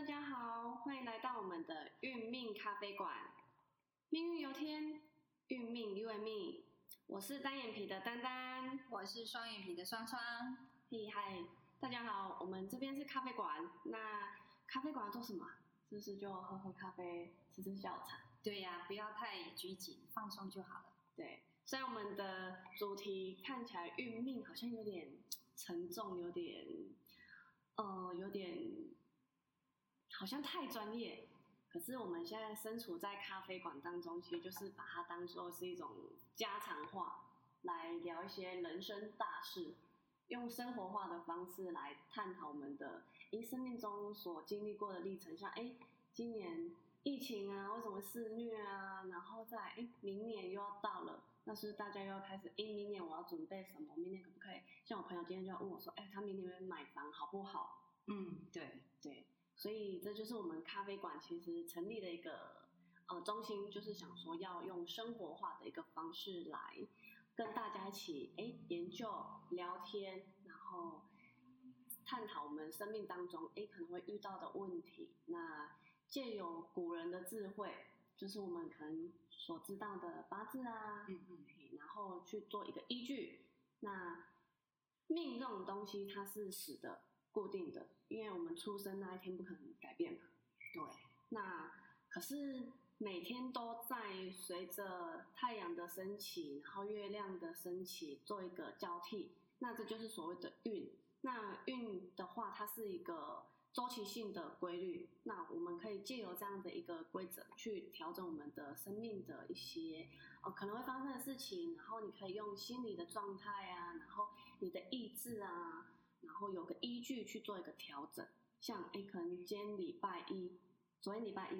大家好，欢迎来到我们的运命咖啡馆。命运由天，运命由命。我是单眼皮的丹丹，我是双眼皮的双双。嘿嗨，大家好，我们这边是咖啡馆。那咖啡馆做什么？是不是就喝喝咖啡，吃吃下午茶？对呀，不要太拘谨，放松就好了。对，虽然我们的主题看起来运命好像有点沉重，有点，呃，有点。好像太专业，可是我们现在身处在咖啡馆当中，其实就是把它当做是一种家常话来聊一些人生大事，用生活化的方式来探讨我们的诶生命中所经历过的历程，像哎今年疫情啊，为什么肆虐啊，然后再哎明年又要到了，那是大家又要开始哎明年我要准备什么？明年可不可以？像我朋友今天就要问我说，哎他明年买房好不好？嗯，对对。所以这就是我们咖啡馆其实成立的一个呃中心，就是想说要用生活化的一个方式来跟大家一起哎研究、聊天，然后探讨我们生命当中哎可能会遇到的问题。那借由古人的智慧，就是我们可能所知道的八字啊，嗯嗯，然后去做一个依据。那命这种东西它是死的。固定的，因为我们出生那一天不可能改变嘛。对，那可是每天都在随着太阳的升起，然后月亮的升起做一个交替，那这就是所谓的运。那运的话，它是一个周期性的规律。那我们可以借由这样的一个规则去调整我们的生命的一些呃可能会发生的事情，然后你可以用心理的状态啊，然后你的意志啊。然后有个依据去做一个调整，像哎，可能今天礼拜一，昨天礼拜一，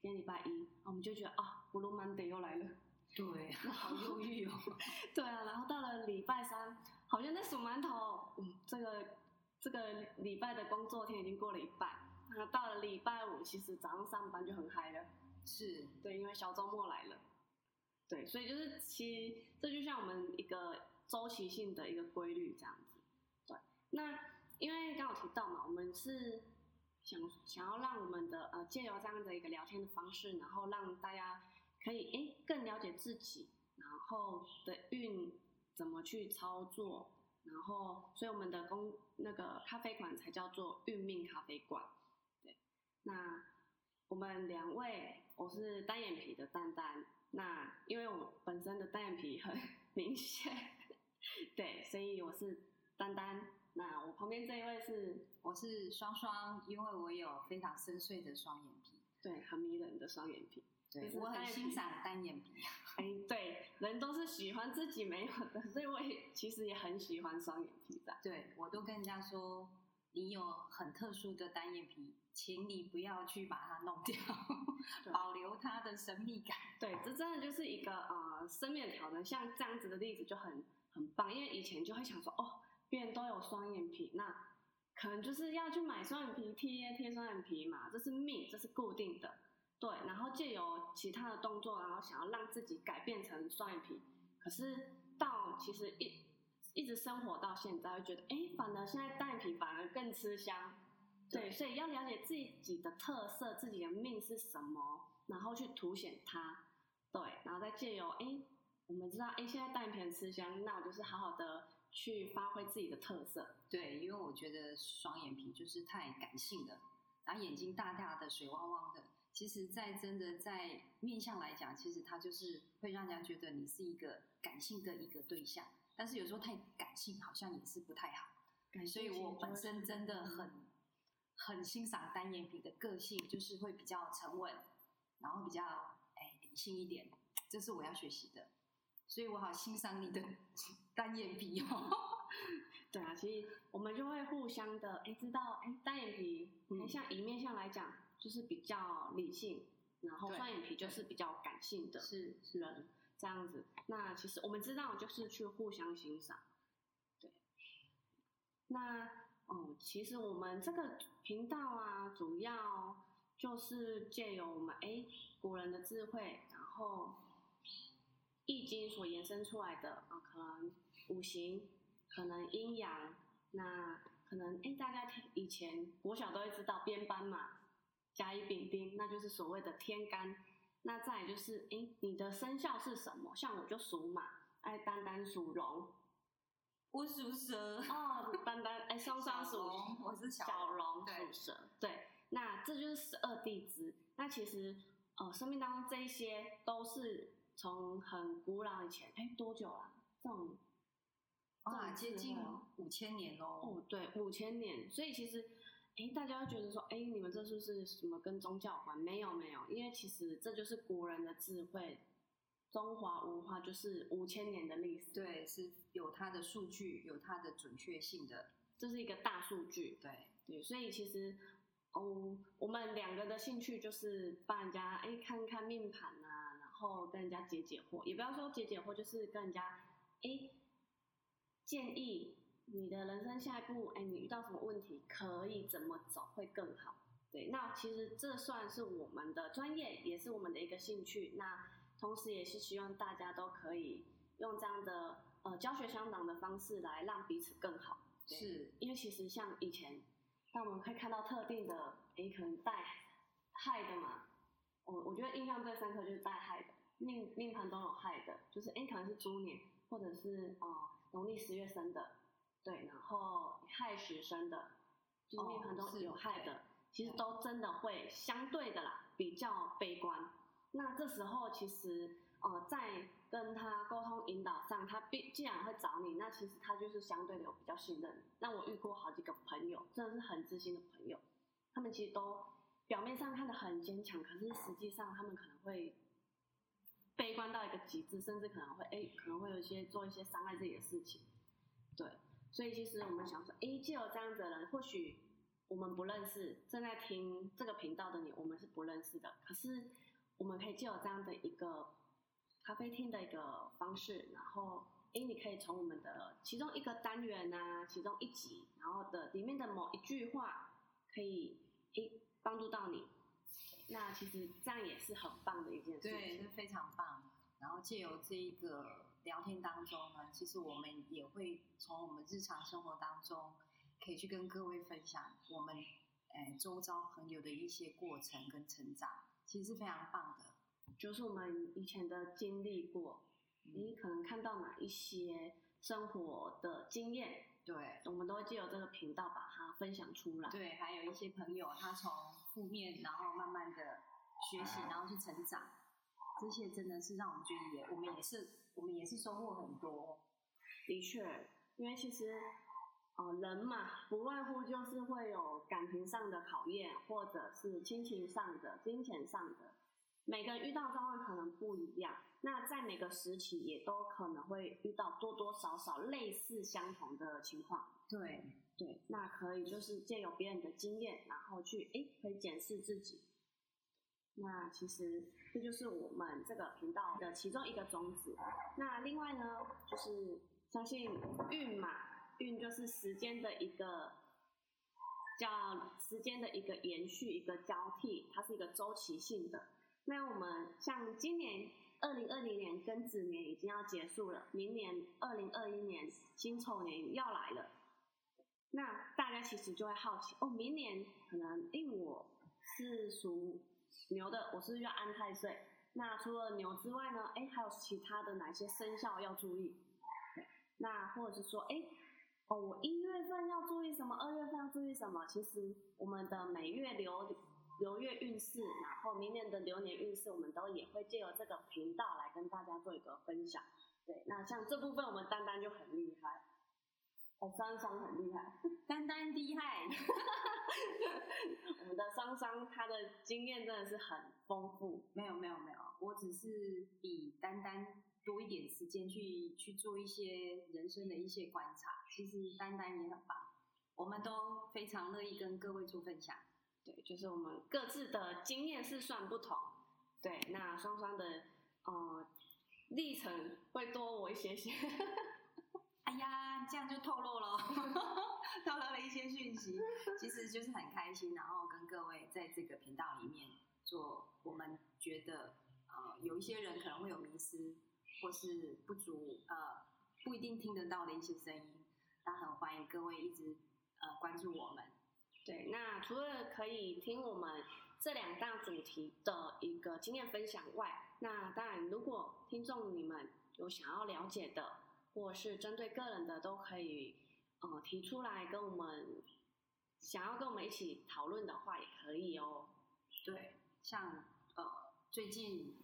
今天礼拜一，我们就觉得啊，Blue Monday 又来了，对，好忧郁哦。对啊，然后到了礼拜三，好像在数馒头，嗯，这个这个礼拜的工作天已经过了一半，那到了礼拜五，其实早上上班就很嗨了，是对，因为小周末来了，对，所以就是其实这就像我们一个周期性的一个规律这样子。那因为刚好提到嘛，我们是想想要让我们的呃借由这样的一个聊天的方式，然后让大家可以诶更了解自己，然后的运怎么去操作，然后所以我们的公那个咖啡馆才叫做运命咖啡馆。对，那我们两位，我是单眼皮的丹丹，那因为我本身的单眼皮很 明显，对，所以我是丹丹。那我旁边这一位是，我是双双，因为我有非常深邃的双眼皮，对，很迷人的双眼皮，对我很欣赏单眼皮。哎，对，人都是喜欢自己没有的，所以我也其实也很喜欢双眼皮的。对我都跟人家说，你有很特殊的单眼皮，请你不要去把它弄掉，保留它的神秘感。对，这真的就是一个呃生命的挑战。像这样子的例子就很很棒，因为以前就会想说，哦。别人都有双眼皮，那可能就是要去买双眼皮贴贴双眼皮嘛，这是命，这是固定的。对，然后借由其他的动作，然后想要让自己改变成双眼皮。可是到其实一一直生活到现在，会觉得哎，反而现在单眼皮反而更吃香。对，所以要了解自己的特色，自己的命是什么，然后去凸显它。对，然后再借由哎，我们知道哎，现在单眼皮很吃香，那我就是好好的。去发挥自己的特色，对，因为我觉得双眼皮就是太感性了，然后眼睛大大的、水汪汪的，其实，在真的在面相来讲，其实它就是会让人家觉得你是一个感性的一个对象，但是有时候太感性好像也是不太好，所以我本身真的很很欣赏单眼皮的个性，就是会比较沉稳，然后比较哎理性一点，这是我要学习的。所以我好欣赏你的单眼皮哦。对啊，其实我们就会互相的哎，知道哎，单眼皮，哎，像一面相来讲，就是比较理性，然后双眼皮就是比较感性的，是是人这样子。那其实我们知道，就是去互相欣赏。对。那哦，其实我们这个频道啊，主要就是借由我们哎古人的智慧，然后。易经所延伸出来的啊，可能五行，可能阴阳，那可能哎，大家以前国小都会知道编班嘛，甲乙丙丁，那就是所谓的天干。那再就是，哎，你的生肖是什么？像我就属马，哎，丹丹属龙，我属蛇。哦，丹丹，哎，双双属龙，我是小龙属蛇。对，那这就是十二地支。那其实，呃，生命当中这一些都是从很古老以前，哎，多久了？这种，啊，接近五千年喽。哦，对，五千年。所以其实。哎，大家会觉得说，哎，你们这是不是什么跟宗教有关？没有没有，因为其实这就是古人的智慧，中华文化就是五千年的历史。对，是有它的数据，有它的准确性的，这是一个大数据。对对，所以其实，哦，我们两个的兴趣就是帮人家哎看看命盘啊，然后跟人家解解惑，也不要说解解惑，就是跟人家哎建议。你的人生下一步，哎，你遇到什么问题，可以怎么走会更好？对，那其实这算是我们的专业，也是我们的一个兴趣。那同时也是希望大家都可以用这样的呃教学相长的方式来让彼此更好。是，因为其实像以前，那我们可以看到特定的，哎，可能带害的嘛。我我觉得印象最深刻就是带害的，命命盘都有害的，就是哎可能是猪年，或者是哦农历十月生的。对，然后害时生的，就是命盘中有害的，其实都真的会相对的啦，比较悲观。那这时候其实，呃，在跟他沟通引导上，他必既然会找你，那其实他就是相对的有比较信任。那我遇过好几个朋友，真的是很知心的朋友，他们其实都表面上看的很坚强，可是实际上他们可能会悲观到一个极致，甚至可能会哎，可能会有一些做一些伤害自己的事情，对。所以其实我们想说，哎，就有这样的人，或许我们不认识，正在听这个频道的你，我们是不认识的。可是我们可以借有这样的一个咖啡厅的一个方式，然后，哎，你可以从我们的其中一个单元啊，其中一集，然后的里面的某一句话，可以，哎，帮助到你。那其实这样也是很棒的一件事情，对，是非常棒。然后借由这一个。聊天当中呢，其实我们也会从我们日常生活当中，可以去跟各位分享我们，诶，周遭朋友的一些过程跟成长，其实是非常棒的。就是我们以前的经历过，你可能看到哪一些生活的经验，对，我们都会借由这个频道把它分享出来。对，还有一些朋友他从负面，然后慢慢的学习，然后去成长，这些真的是让我们觉得也，我们也是。我们也是收获很多，的确，因为其实，呃，人嘛，不外乎就是会有感情上的考验，或者是亲情上的、金钱上的，每个人遇到状况可能不一样。那在每个时期也都可能会遇到多多少少类似相同的情况。对对，那可以就是借由别人的经验，然后去诶，可以检视自己。那其实这就是我们这个频道的其中一个宗旨。那另外呢，就是相信运嘛，运就是时间的一个叫时间的一个延续，一个交替，它是一个周期性的。那我们像今年二零二零年庚子年已经要结束了，明年二零二一年辛丑年要来了。那大家其实就会好奇，哦，明年可能因为我是属。牛的，我是要安太岁。那除了牛之外呢？哎，还有其他的哪些生肖要注意？那或者是说，哎，哦，我一月份要注意什么？二月份要注意什么？其实我们的每月流流月运势，然后明年的流年运势，我们都也会借由这个频道来跟大家做一个分享。对，那像这部分，我们丹丹就很厉害。哦，双双很厉害，丹丹厉害。我们的双双他的经验真的是很丰富。没有没有没有，我只是比丹丹多一点时间去去做一些人生的一些观察。其实丹丹也很棒，我们都非常乐意跟各位做分享。对，就是我们各自的经验是算不同。对，那双双的呃历程会多我一些些。哎呀，这样就透露了，透露了一些讯息，其实就是很开心，然后跟各位在这个频道里面做，我们觉得呃有一些人可能会有迷失，或是不足，呃不一定听得到的一些声音，那很欢迎各位一直呃关注我们。对，那除了可以听我们这两大主题的一个经验分享外，那当然，如果听众你们有想要了解的，或是针对个人的，都可以呃提出来跟我们，想要跟我们一起讨论的话，也可以哦。对，像呃最近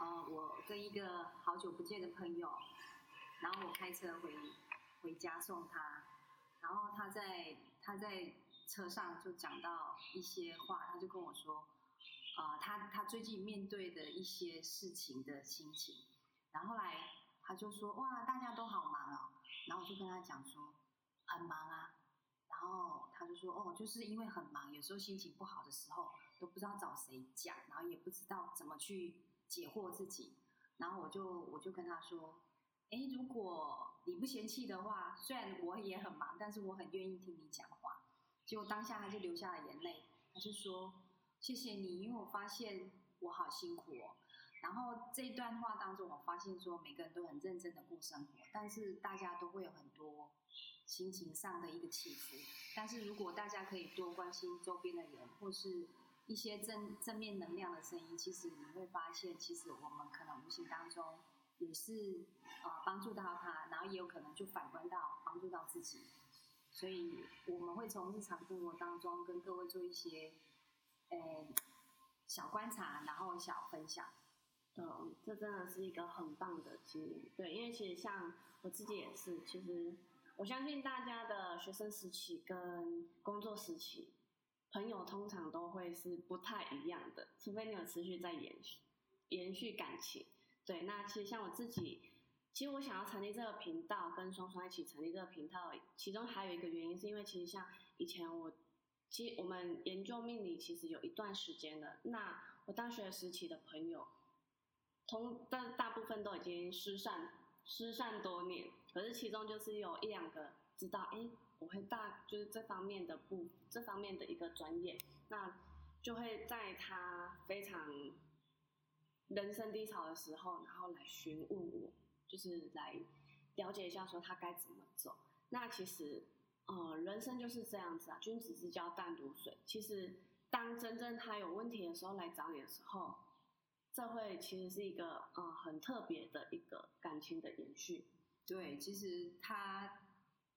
呃我跟一个好久不见的朋友，然后我开车回回家送他，然后他在他在。车上就讲到一些话，他就跟我说，呃，他他最近面对的一些事情的心情，然后来他就说，哇，大家都好忙哦，然后我就跟他讲说，很忙啊，然后他就说，哦，就是因为很忙，有时候心情不好的时候都不知道找谁讲，然后也不知道怎么去解惑自己，然后我就我就跟他说，哎，如果你不嫌弃的话，虽然我也很忙，但是我很愿意听你讲话。结果当下他就流下了眼泪，他就说：“谢谢你，因为我发现我好辛苦哦。”然后这一段话当中，我发现说每个人都很认真的过生活，但是大家都会有很多心情上的一个起伏。但是如果大家可以多关心周边的人，或是一些正正面能量的声音，其实你会发现，其实我们可能无形当中也是啊帮助到他，然后也有可能就反观到帮助到自己。所以我们会从日常生活当中跟各位做一些，呃，小观察，然后小分享。嗯，这真的是一个很棒的经历。对，因为其实像我自己也是，其实我相信大家的学生时期跟工作时期，朋友通常都会是不太一样的，除非你有持续在延续延续感情。对，那其实像我自己。其实我想要成立这个频道，跟双双一起成立这个频道，其中还有一个原因，是因为其实像以前我，其实我们研究命理其实有一段时间了。那我大学时期的朋友，同但大部分都已经失散失散多年，可是其中就是有一两个知道，哎，我会大就是这方面的不这方面的一个专业，那就会在他非常人生低潮的时候，然后来询问我。就是来了解一下，说他该怎么走。那其实，呃，人生就是这样子啊，君子之交淡如水。其实，当真正他有问题的时候来找你的时候，这会其实是一个呃很特别的一个感情的延续。对，其实他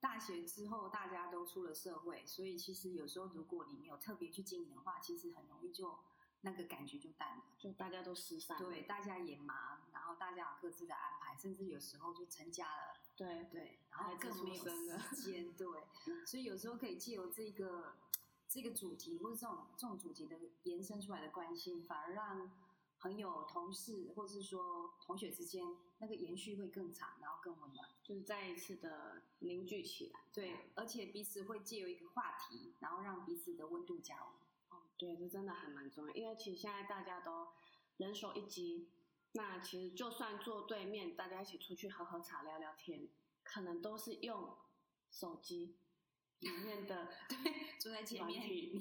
大学之后大家都出了社会，所以其实有时候如果你没有特别去经营的话，其实很容易就。那个感觉就淡了，就大家都失散。对，大家也忙，然后大家有各自的安排，甚至有时候就成家了。对对，然后更没有时间。对，所以有时候可以借由这个这个主题，或者这种这种主题的延伸出来的关系，反而让朋友、同事，或者是说同学之间那个延续会更长，然后更温暖，就是再一次的凝聚起来。对，而且彼此会借由一个话题，然后让彼此的温度加温。对，这真的还蛮重要，因为其实现在大家都人手一机，那其实就算坐对面，大家一起出去喝喝茶、聊聊天，可能都是用手机里面的 对坐在前面，你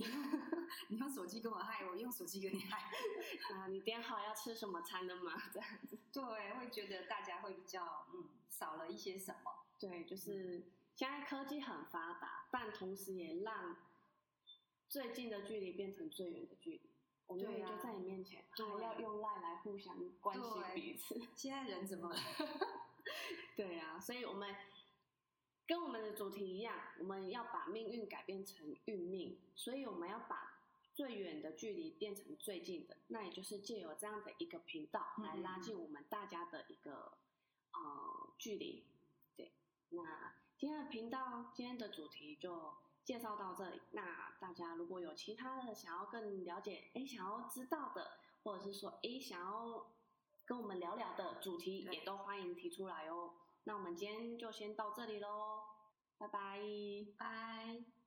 你用手机跟我嗨，我用手机跟你嗨，啊，你点好要吃什么餐了吗？这样子，对，会觉得大家会比较嗯少了一些什么。对，就是现在科技很发达，但同时也让。最近的距离变成最远的距离，我们就在你面前，还要用赖来互相关心彼此。现在人怎么？对啊，所以我们跟我们的主题一样，我们要把命运改变成运命，所以我们要把最远的距离变成最近的，那也就是借由这样的一个频道来拉近我们大家的一个呃距离。对，那今天的频道，今天的主题就。介绍到这里，那大家如果有其他的想要更了解，哎，想要知道的，或者是说，哎，想要跟我们聊聊的主题，也都欢迎提出来哦。那我们今天就先到这里喽，拜拜，拜。